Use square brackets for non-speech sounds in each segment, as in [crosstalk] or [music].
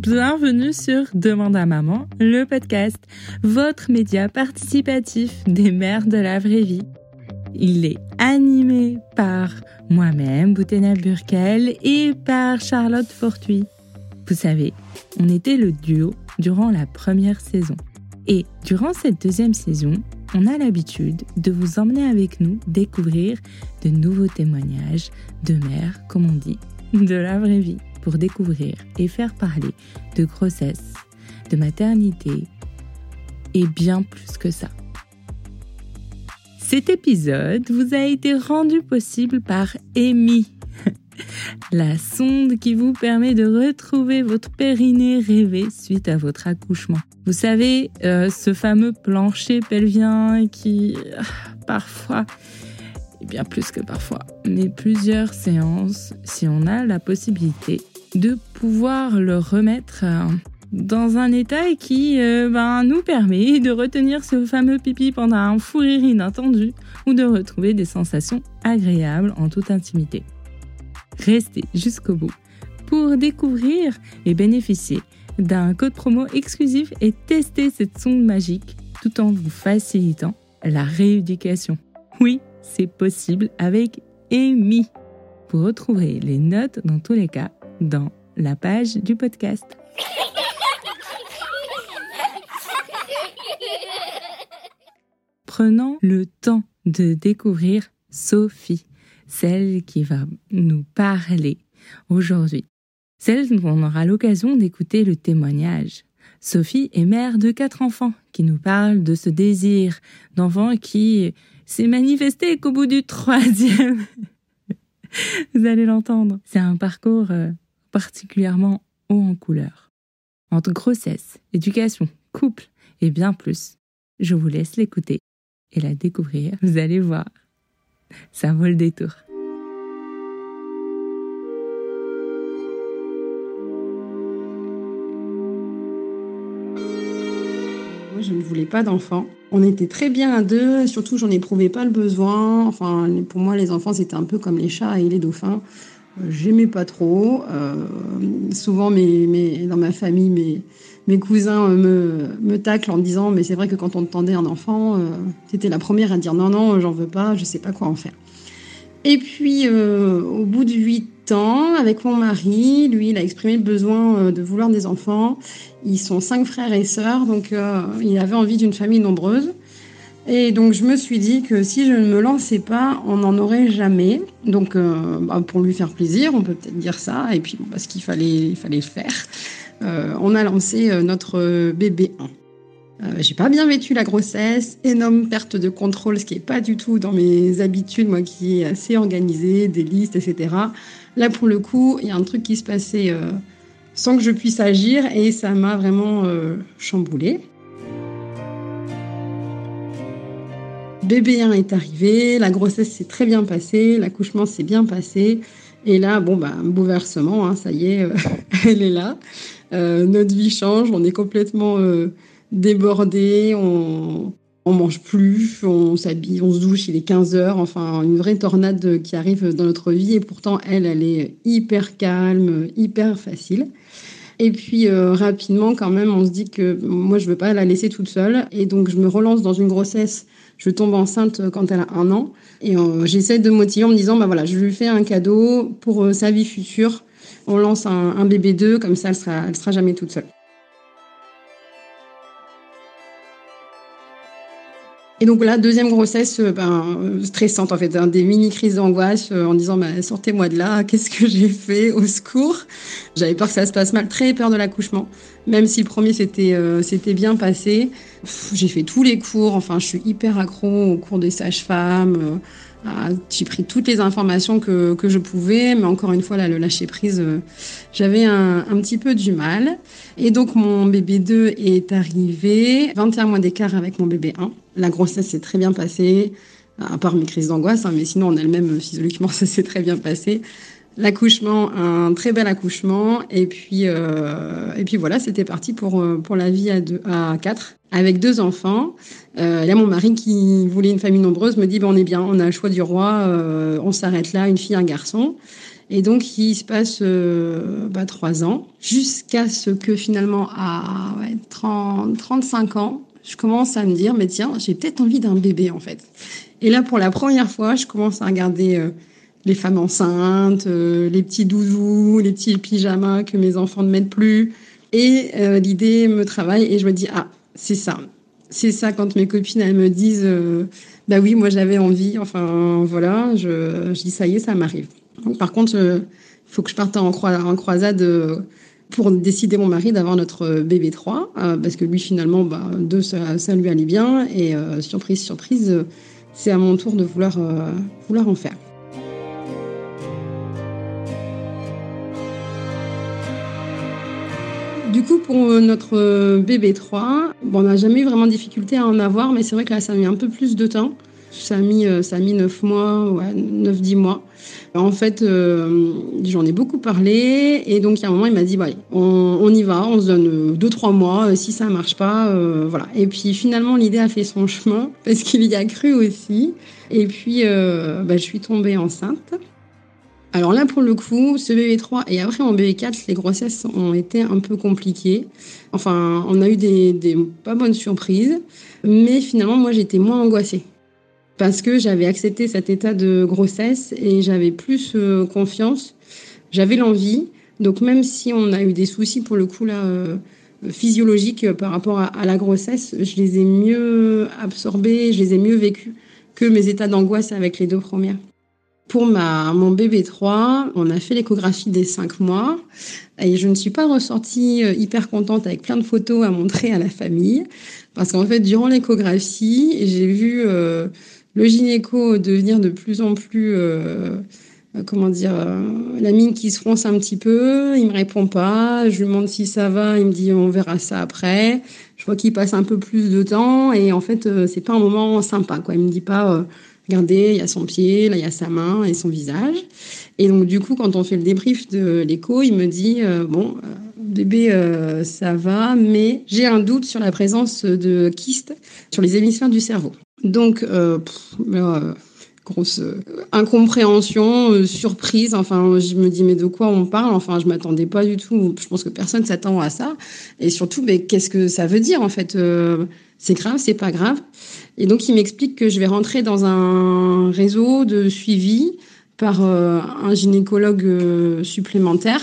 Bienvenue sur Demande à maman, le podcast, votre média participatif des mères de la vraie vie. Il est animé par moi-même, Boutena Burkel, et par Charlotte Fortuit. Vous savez, on était le duo durant la première saison. Et durant cette deuxième saison, on a l'habitude de vous emmener avec nous découvrir de nouveaux témoignages de mères, comme on dit, de la vraie vie, pour découvrir et faire parler de grossesse, de maternité et bien plus que ça. Cet épisode vous a été rendu possible par Amy, la sonde qui vous permet de retrouver votre périnée rêvé suite à votre accouchement. Vous savez, euh, ce fameux plancher pelvien qui, euh, parfois, et bien plus que parfois, mais plusieurs séances, si on a la possibilité de pouvoir le remettre euh, dans un état qui ben, nous permet de retenir ce fameux pipi pendant un fou rire inattendu ou de retrouver des sensations agréables en toute intimité. Restez jusqu'au bout pour découvrir et bénéficier d'un code promo exclusif et tester cette sonde magique tout en vous facilitant la rééducation. Oui, c'est possible avec Amy. Vous retrouverez les notes dans tous les cas dans la page du podcast. Prenons le temps de découvrir Sophie celle qui va nous parler aujourd'hui, celle dont on aura l'occasion d'écouter le témoignage. Sophie est mère de quatre enfants qui nous parle de ce désir d'enfant qui s'est manifesté qu'au bout du troisième. [laughs] Vous allez l'entendre. C'est un parcours euh, particulièrement haut en couleur. Entre grossesse, éducation, couple et bien plus. Je vous laisse l'écouter et la découvrir. Vous allez voir ça vaut le détour. Moi, je ne voulais pas d'enfants. On était très bien à deux, surtout j'en éprouvais pas le besoin. Enfin, pour moi, les enfants, c'était un peu comme les chats et les dauphins. Euh, j'aimais pas trop. Euh, souvent, mes, dans ma famille, mes, mes cousins me, me taclent en disant Mais c'est vrai que quand on te tendait un enfant, euh, tu étais la première à dire Non, non, j'en veux pas, je sais pas quoi en faire. Et puis, au bout de huit ans, avec mon mari, lui, il a exprimé le besoin de vouloir des enfants. Ils sont cinq frères et sœurs, donc il avait envie d'une famille nombreuse. Et donc je me suis dit que si je ne me lançais pas, on n'en aurait jamais. Donc euh, bah, pour lui faire plaisir, on peut peut-être dire ça. Et puis parce qu'il fallait, il fallait le faire, euh, on a lancé euh, notre bébé 1. j'ai pas bien vécu la grossesse, énorme perte de contrôle, ce qui est pas du tout dans mes habitudes, moi qui est assez organisée, des listes, etc. Là pour le coup, il y a un truc qui se passait sans que je puisse agir et ça m'a vraiment chamboulée. Bébé 1 est arrivé, la grossesse s'est très bien passée, l'accouchement s'est bien passé. Et là, bon, bah, bouleversement, hein, ça y est, euh, [laughs] elle est là. Euh, notre vie change, on est complètement euh, débordé, on, on mange plus, on s'habille, on se douche, il est 15 heures, enfin une vraie tornade qui arrive dans notre vie et pourtant elle, elle est hyper calme, hyper facile. Et puis rapidement quand même, on se dit que moi je veux pas la laisser toute seule et donc je me relance dans une grossesse je tombe enceinte quand elle a un an. Et euh, j'essaie de motiver en me disant, bah voilà, je lui fais un cadeau pour euh, sa vie future. On lance un, bébé 2, comme ça, elle sera, elle sera jamais toute seule. Et donc là, deuxième grossesse euh, ben, stressante en fait, des mini crises d'angoisse en disant bah, sortez-moi de là, [laughs] qu'est-ce que j'ai fait, au secours? J'avais peur que ça se passe mal, très peur de l'accouchement, même si le premier s'était c'était bien passé. J'ai fait tous les cours, enfin je suis hyper accro aux cours des sages-femmes. Euh, j'ai pris toutes les informations que, que, je pouvais, mais encore une fois, là, le lâcher prise, euh, j'avais un, un, petit peu du mal. Et donc, mon bébé 2 est arrivé, 21 mois d'écart avec mon bébé 1. La grossesse s'est très bien passée, à part mes crises d'angoisse, hein, mais sinon, en elle-même, physiologiquement, [laughs] ça s'est très bien passé. L'accouchement, un très bel accouchement. Et puis, euh, et puis voilà, c'était parti pour, euh, pour la vie à, deux, à quatre, avec deux enfants. Euh, a mon mari qui voulait une famille nombreuse, me dit, ben, on est bien, on a le choix du roi, euh, on s'arrête là, une fille, un garçon. Et donc, il se passe euh, bah, trois ans, jusqu'à ce que finalement, à ouais, 30, 35 ans, je commence à me dire, mais tiens, j'ai peut-être envie d'un bébé, en fait. Et là, pour la première fois, je commence à regarder euh, les femmes enceintes, euh, les petits doudous, les petits pyjamas que mes enfants ne mettent plus. Et euh, l'idée me travaille et je me dis, ah, c'est ça. C'est ça quand mes copines, elles me disent, euh, bah oui, moi j'avais envie, enfin voilà, je, je dis, ça y est, ça m'arrive. Par contre, il faut que je parte en, croi en croisade pour décider mon mari d'avoir notre bébé 3, euh, parce que lui finalement, bah, deux, ça, lui allait bien, et surprise, surprise, c'est à mon tour de vouloir, vouloir en faire. Coup, pour euh, notre euh, bébé 3, bon, on n'a jamais eu vraiment de difficulté à en avoir, mais c'est vrai que là, ça a mis un peu plus de temps. Ça a mis, euh, ça a mis 9 mois, ouais, 9-10 mois. En fait, j'en ai beaucoup parlé, et donc, il y a un moment, il m'a dit, bah, on, y va, on se donne 2-3 mois, si ça marche pas, voilà. Et puis, finalement, l'idée a fait son chemin, [laughs] parce qu'il y a cru aussi. Et puis, bah, je suis tombée enceinte. Alors là, pour le coup, ce bébé 3 et après mon bébé 4, les grossesses ont été un peu compliquées. Enfin, on a eu des, des pas bonnes surprises, mais finalement, moi, j'étais moins angoissée parce que j'avais accepté cet état de grossesse et j'avais plus euh, confiance. J'avais l'envie. Donc même si on a eu des soucis pour le coup là euh, physiologiques euh, par rapport à, à, la grossesse, je les ai mieux absorbés, je les ai mieux vécus que mes états d'angoisse avec les deux premières. Pour ma, mon bébé 3, on a fait l'échographie des 5 mois et je ne suis pas ressortie hyper contente avec plein de photos à montrer à la famille parce qu'en fait, durant l'échographie, j'ai vu euh, le gynéco devenir de plus en plus, euh, comment dire, euh, la mine qui se fronce un petit peu. Il me répond pas. Je lui demande si ça va. Il me dit on verra ça après. Je vois qu'il passe un peu plus de temps et en fait, euh, c'est pas un moment sympa. Quoi. Il me dit pas euh, regardez, il y a son pied, là il y a sa main et son visage. Et donc du coup, quand on fait le débrief de l'écho, il me dit euh, bon, euh, bébé, euh, ça va, mais j'ai un doute sur la présence de kystes sur les hémisphères du cerveau. Donc, grosse incompréhension, surprise. Enfin, je me dis mais de quoi on parle? Enfin, je m'attendais pas du tout. Je pense que personne s'attend à ça. Et surtout, mais qu'est-ce que ça veut dire en fait? C'est grave, c'est pas grave. Et donc, il m'explique que je vais rentrer dans un réseau de suivi par euh, un gynécologue euh, supplémentaire.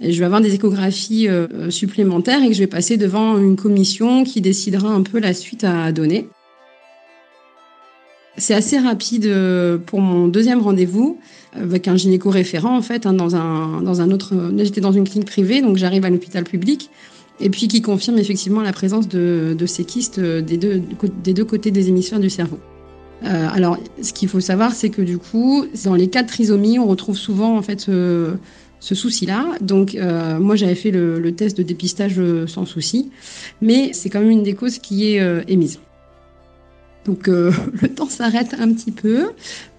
Je vais avoir des échographies euh, supplémentaires et que je vais passer devant une commission qui décidera un peu la suite à donner. C'est assez rapide pour mon deuxième rendez-vous avec un gynéco référent en fait hein, dans un dans un autre. J'étais dans une clinique privée, donc j'arrive à l'hôpital public et puis qui confirme effectivement la présence de, de ces kystes des deux des deux côtés des hémisphères du cerveau. Euh, alors, ce qu'il faut savoir, c'est que du coup, dans les cas de trisomie, on retrouve souvent en fait ce, ce souci-là. Donc, euh, moi, j'avais fait le, le, test de dépistage euh, sans souci, mais c'est quand même une des causes qui est euh, émise. Donc, euh, [laughs] le temps s'arrête un petit peu.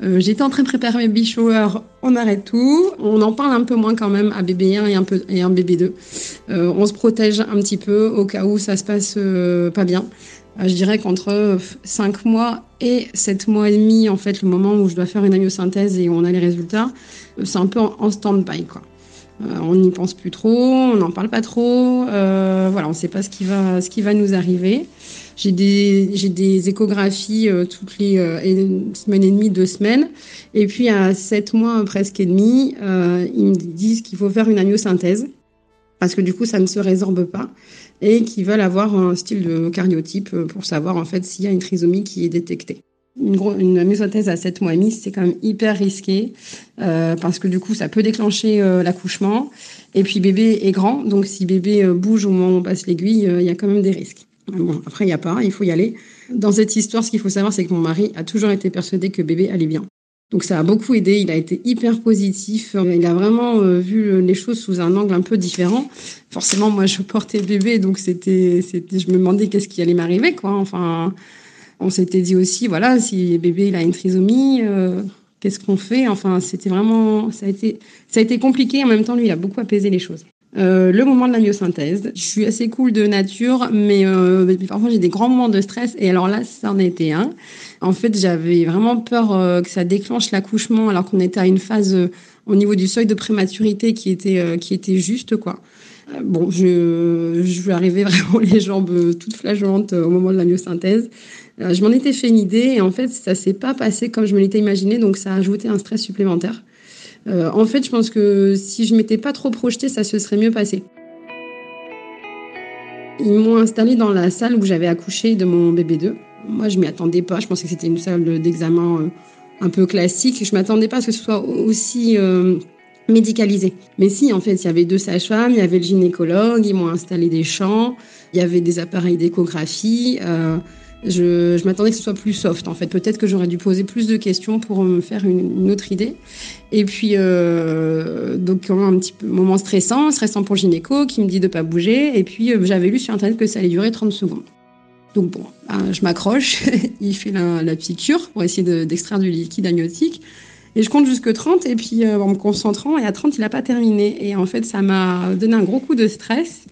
Euh, J'étais en train de préparer mes shower, on arrête tout. On en parle un peu moins quand même à bébé 1 et un, bébé 2. on se protège un petit peu au cas où ça se passe pas bien. Euh, je dirais qu'entre 5 mois et 7 mois et demi, en fait, le moment où je dois faire une amyosynthèse et où on a les résultats, euh, c'est un peu en, stand-by. Euh, on n'y pense plus trop, on n'en parle pas trop, euh, voilà, on ne sait pas ce qui va nous arriver. J'ai des, j'ai des échographies euh, toutes les euh, une semaine et demie, deux semaines, et puis à 7 mois presque et demi, ils me disent qu'il faut faire une amyosynthèse parce que du coup, ça ne se résorbe pas et qui veulent avoir un style de cariotype pour savoir en fait s'il y a une trisomie qui est détectée. Une, gros, une à 7 mois et demi, c'est quand même hyper risqué euh, parce que du coup, ça peut déclencher euh, l'accouchement. Et puis, bébé est grand, donc si bébé euh, bouge au moment où on passe l'aiguille, il y a quand même des risques. Bon, après, il n'y a pas, il faut y aller. Dans cette histoire, ce qu'il faut savoir, c'est que mon mari a toujours été persuadé que bébé allait bien. Donc ça a beaucoup aidé, il a été hyper positif, il a vraiment euh, vu les choses sous un angle un peu différent. Forcément, moi je portais bébé, donc c'était, je me demandais qu'est-ce qui allait m'arriver, quoi. Enfin, on s'était dit aussi, voilà, si bébé il a une trisomie, euh, Qu'est-ce qu'on fait? Enfin, c'était vraiment, ça a été, ça a été compliqué. En même temps, lui, il a beaucoup apaisé les choses. Euh, le moment de la myosynthèse. Je suis assez cool de nature, mais, euh, parfois j'ai des grands moments de stress. Et alors là, ça en était un. En fait, j'avais vraiment peur euh, que ça déclenche l'accouchement, alors qu'on était à une phase euh, au niveau du seuil de prématurité qui était euh, qui était juste quoi. Bon, je, je vais arriver [laughs] vraiment les jambes toutes flageolantes au moment de la myosynthèse. Je m'en étais fait une idée et en fait, ça s'est pas passé comme je me l'étais imaginé, donc ça a ajouté un stress supplémentaire. Euh, en fait, je pense que si je m'étais pas trop projetée, ça se serait mieux passé. Ils m'ont installée dans la salle où j'avais accouché de mon bébé 2. Moi, je m'y attendais pas. Je pensais que c'était une salle d'examen euh, un peu classique. Je m'attendais pas à ce que ce soit aussi euh, médicalisé. Mais si, en fait, il y avait deux sages-femmes, il y avait le gynécologue, ils m'ont installé des champs, il y avait des appareils d'échographie. Je, je m'attendais que ce soit plus soft, en fait. Peut-être que j'aurais dû poser plus de questions pour me faire une, autre idée. Et puis, euh, donc, un petit moment stressant, stressant pour le gynéco qui me dit de pas bouger. Et puis, euh, j'avais lu sur Internet que ça allait durer 30 secondes. Donc, bon, ben, je m'accroche. [laughs] il fait la, la, piqûre pour essayer d'extraire du liquide amniotique. Et je compte jusque 30, et puis euh, en me concentrant, et à 30, il n'a pas terminé. Et en fait, ça m'a donné un gros coup de stress,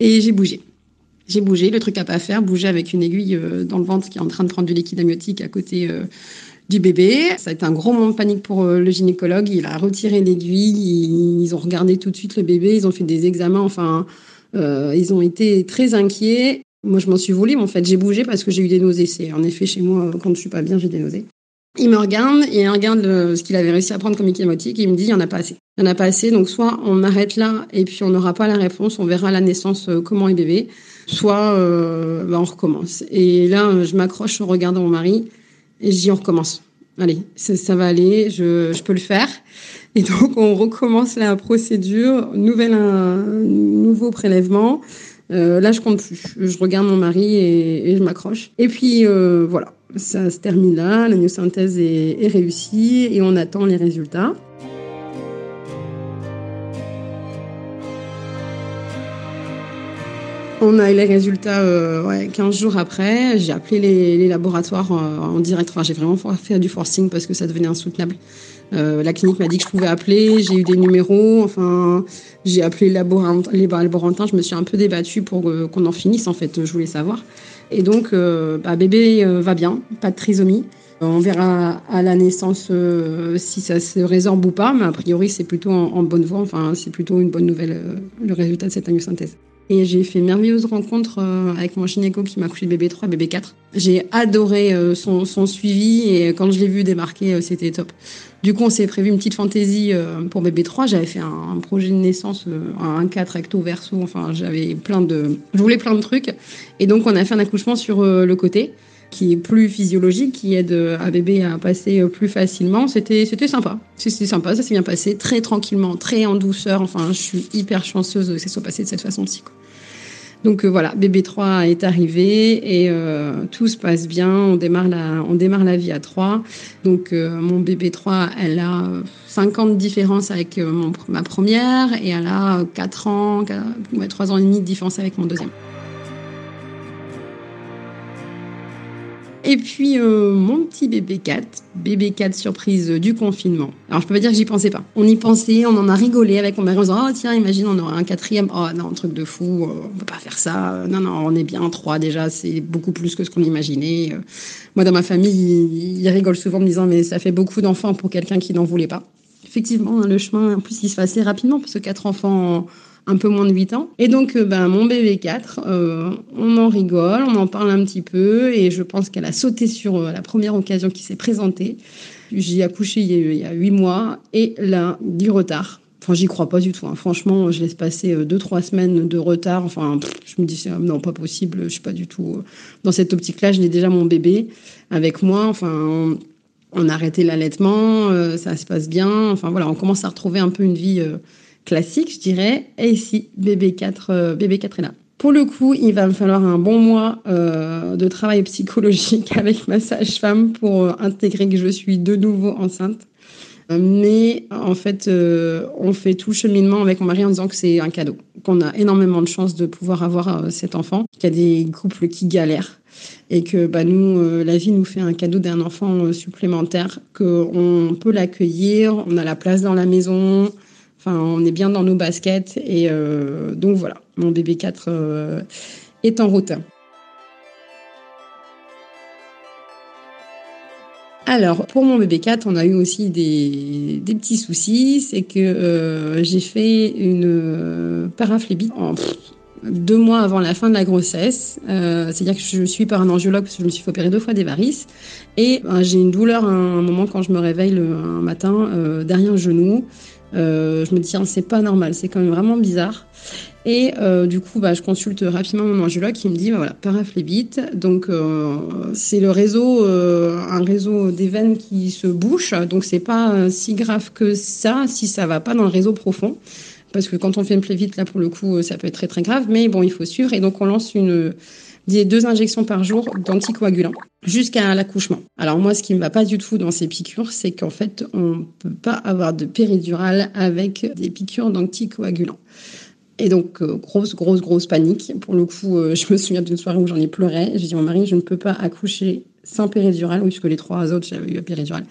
et j'ai bougé. J'ai bougé, le truc à pas faire, bouger avec une aiguille euh, dans le ventre qui est en train de prendre du liquide amniotique à côté euh, du bébé. Ça a été un gros moment de panique pour euh, le gynécologue. Il a retiré l'aiguille, ils ont regardé tout de suite le bébé, ils ont fait des examens, enfin, euh, ils ont été très inquiets. Moi, je m'en suis volée, mais en fait, j'ai bougé parce que j'ai eu des nausées. C'est en effet chez moi, quand je suis pas bien, j'ai des nausées. Il me regarde et il regarde ce qu'il avait réussi à prendre comme équimotique et il me dit il n'y en a pas assez. Il n'y en a pas assez, donc soit on arrête là et puis on n'aura pas la réponse, on verra à la naissance euh, comment est bébé, soit euh, bah, on recommence. Et là, je m'accroche en regardant mon mari et je dis on recommence. Allez, ça, va aller, je, peux le faire. Et donc on recommence la procédure, nouvelle, un, nouveau prélèvement. Euh, là, je compte plus. Je regarde mon mari et, je m'accroche. Et puis euh, voilà, ça se termine là. La myosynthèse est, est réussie et on attend les résultats. On a eu les résultats euh, ouais, 15 jours après. J'ai appelé les, les laboratoires euh, en direct. Enfin, j'ai vraiment fait du forcing parce que ça devenait insoutenable. Euh, la clinique m'a dit que je pouvais appeler. J'ai eu des numéros. Enfin, j'ai appelé les laborantins. Je me suis un peu débattue pour qu'on en finisse. En fait, je voulais savoir. Et donc, euh, bah, bébé euh, va bien, pas de trisomie. On verra à la naissance euh, si ça se résorbe ou pas, mais a priori c'est plutôt en, bonne voie. Enfin, c'est plutôt une bonne nouvelle le résultat de cette amniosynthèse. Et j'ai fait merveilleuse rencontre avec mon gynéco qui m'a couché bébé 3, bébé 4. J'ai adoré son, son, suivi et quand je l'ai vu démarquer, c'était top. Du coup, on s'est prévu une petite fantaisie pour bébé 3. J'avais fait un, un, projet de naissance, un 4 recto verso. Enfin, j'avais plein de, je voulais plein de trucs. Et donc, on a fait un accouchement sur le côté qui est plus physiologique, qui aide à bébé à passer plus facilement. C'était, c'était sympa. C'était sympa, ça s'est bien passé, très tranquillement, très en douceur. Enfin, je suis hyper chanceuse que ça soit passé de cette façon-ci. Donc euh, voilà, bébé 3 est arrivé et euh, tout se passe bien. On démarre la, on démarre la vie à 3. Donc euh, mon bébé 3, elle a 5 ans de différence avec mon, ma première et elle a 4 ans, 4, ouais, 3 ans et demi de différence avec mon deuxième. Et puis euh, mon petit bébé 4, bébé 4 surprise du confinement. Alors je peux pas dire que j'y pensais pas. On y pensait, on en a rigolé avec mon mari en disant oh tiens imagine on aurait un quatrième. Oh non un truc de fou, on peut pas faire ça. Non non on est bien trois déjà, c'est beaucoup plus que ce qu'on imaginait. Moi dans ma famille ils, rigolent souvent en me disant mais ça fait beaucoup d'enfants pour quelqu'un qui n'en voulait pas. Effectivement le chemin en plus il se fait assez rapidement parce que quatre enfants un peu moins de 8 ans. Et donc, ben, mon bébé 4, euh, on en rigole, on en parle un petit peu, et je pense qu'elle a sauté sur euh, la première occasion qui s'est présentée. J'ai accouché il y a 8 mois, et là, du retard. Enfin, j'y crois pas du tout. Hein. Franchement, je laisse passer 2-3 semaines de retard. Enfin, je me dis, non, pas possible, je suis pas du tout dans cette optique-là. Je l'ai déjà mon bébé avec moi. Enfin, on, a arrêté l'allaitement, euh, ça se passe bien. Enfin, voilà, on commence à retrouver un peu une vie classique, je dirais. Et ici, bébé 4, euh, bébé 4 est là. Pour le coup, il va me falloir un bon mois euh, de travail psychologique [laughs] avec ma sage-femme pour euh, intégrer que je suis de nouveau enceinte. Mais en fait, on fait tout cheminement avec mon mari en disant que c'est un cadeau, qu'on a énormément de chance de pouvoir avoir cet enfant, qu'il y a des couples qui galèrent et que bah, nous, la vie nous fait un cadeau d'un enfant supplémentaire, qu'on peut l'accueillir, on a la place dans la maison, on est bien dans nos baskets. Et donc voilà, mon bébé 4 est en route. Alors, pour mon bébé 4, on a eu aussi des, petits soucis. C'est que euh, j'ai fait une euh, paraphlébite deux mois avant la fin de la grossesse. Euh, c'est-à-dire que je suis par un angiologue parce que je me suis fait opérer deux fois des varices. Et ben, j'ai une douleur à un moment quand je me réveille le, un matin derrière le genou. Je me dis, c'est pas normal, c'est quand même vraiment bizarre. Et euh, du coup, bah, je consulte rapidement mon angiologue qui me dit, bah, voilà, paraphlébite. Donc, euh, c'est le réseau, euh, un réseau des veines qui se bouche. Donc, c'est pas si grave que ça si ça va pas dans le réseau profond. Parce que quand on fait une plévite, là, pour le coup, ça peut être très, très grave. Mais bon, il faut suivre. Et donc, on lance une, deux injections par jour d'anticoagulants jusqu'à l'accouchement. Alors moi, ce qui ne va pas du tout dans ces piqûres, c'est qu'en fait, on ne peut pas avoir de péridurale avec des piqûres d'anticoagulants. Et donc, euh, grosse, grosse, grosse panique. Pour le coup, euh, je me souviens d'une soirée où j'en ai pleuré. J'ai dit mon mari, je ne peux pas accoucher sans péridurale, puisque les trois autres, j'avais eu péridurale.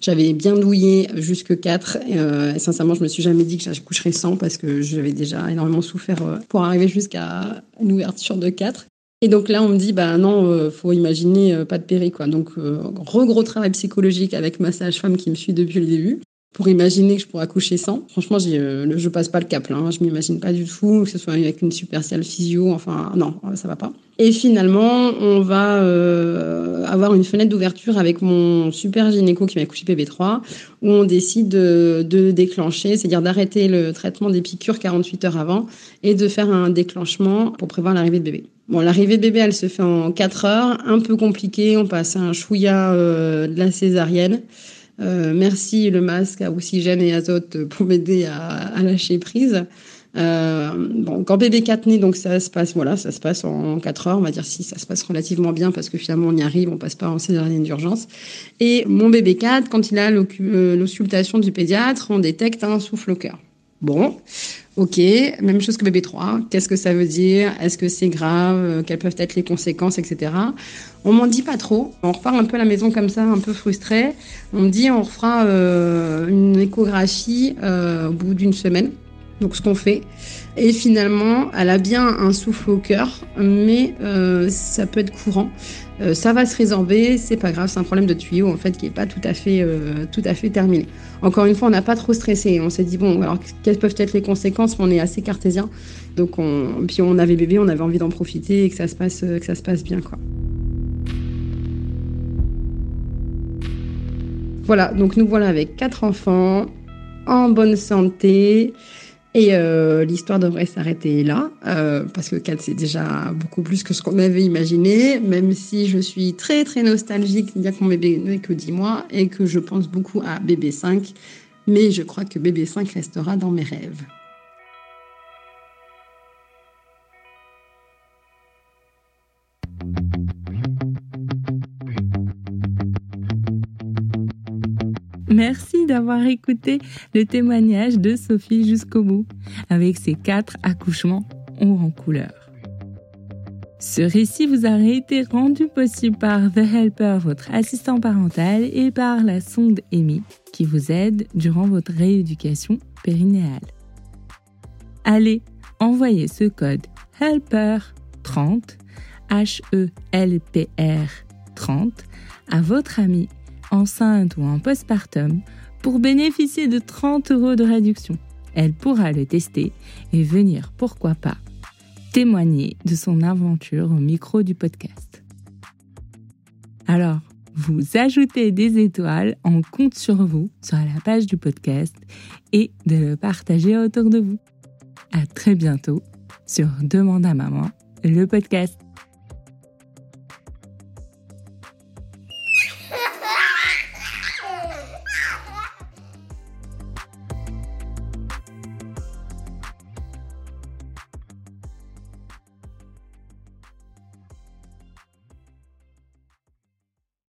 J'avais bien douillé jusque 4. Euh, et sincèrement, je me suis jamais dit que j'accoucherais sans parce que j'avais déjà énormément souffert pour arriver jusqu'à une ouverture de 4. Et donc là, on me dit, bah non, faut imaginer pas de péri, quoi. Donc, gros, gros travail psychologique avec ma sage-femme qui me suit depuis le début pour imaginer que je pourrais accoucher sans. Franchement, euh, je passe pas le cap là. Hein. Je m'imagine pas du tout que ce soit avec une superciale physio. Enfin, non, ça va pas. Et finalement, on va euh, avoir une fenêtre d'ouverture avec mon super gynéco qui m'a accouché PB3, où on décide de, de déclencher, c'est-à-dire d'arrêter le traitement des piqûres 48 heures avant et de faire un déclenchement pour prévoir l'arrivée de bébé. Bon, l'arrivée bébé, elle se fait en 4 heures, un peu compliqué. On passe à un chouïa euh, de la césarienne. Euh, merci le masque à oxygène et azote pour m'aider à, lâcher prise. Euh, bon, quand bébé 4 naît, donc ça se passe, voilà, ça se passe en 4 heures, on va dire si ça se passe relativement bien parce que finalement on y arrive, on passe pas en césarienne d'urgence. Et mon bébé 4, quand il a euh, l'auscultation du pédiatre, on détecte un souffle au cœur. Bon, ok, même chose que bébé 3. Qu'est-ce que ça veut dire? Est-ce que c'est grave? Euh, Quelles peuvent être les conséquences, etc. On m'en dit pas trop. On repart un peu à la maison comme ça, un peu frustré. On me dit on refera euh, une échographie euh, au bout d'une semaine. Donc ce qu'on fait. Et finalement, elle a bien un souffle au cœur, mais ça peut être courant. Euh, ça va se résorber, c'est pas grave, c'est un problème de tuyau en fait qui est pas tout à fait, euh, tout à fait terminé. Encore une fois, on n'a pas trop stressé, on s'est dit bon, alors quelles peuvent être les conséquences On est assez cartésien, donc on, puis on avait bébé, on avait envie d'en profiter et que ça se passe, que ça se passe bien quoi. Voilà, donc nous voilà avec quatre enfants en bonne santé. Et euh, l'histoire devrait s'arrêter là, euh, parce que 4, c'est déjà beaucoup plus que ce qu'on avait imaginé, même si je suis très très nostalgique, bien que mon bébé n'ait que 10 mois, et que je pense beaucoup à bébé 5, mais je crois que bébé 5 restera dans mes rêves. Merci d'avoir écouté le témoignage de Sophie jusqu'au bout, avec ses quatre accouchements en couleur. Ce récit vous a été rendu possible par The Helper, votre assistant parental, et par la sonde EMI, qui vous aide durant votre rééducation périnéale. Allez, envoyez ce code HELPER30, H-E-L-P-R 30, à votre ami enceinte ou en postpartum pour bénéficier de 30 euros de réduction. Elle pourra le tester et venir, pourquoi pas, témoigner de son aventure au micro du podcast. Alors, vous ajoutez des étoiles, on compte sur vous sur la page du podcast et de le partager autour de vous. À très bientôt sur Demande à maman, le podcast.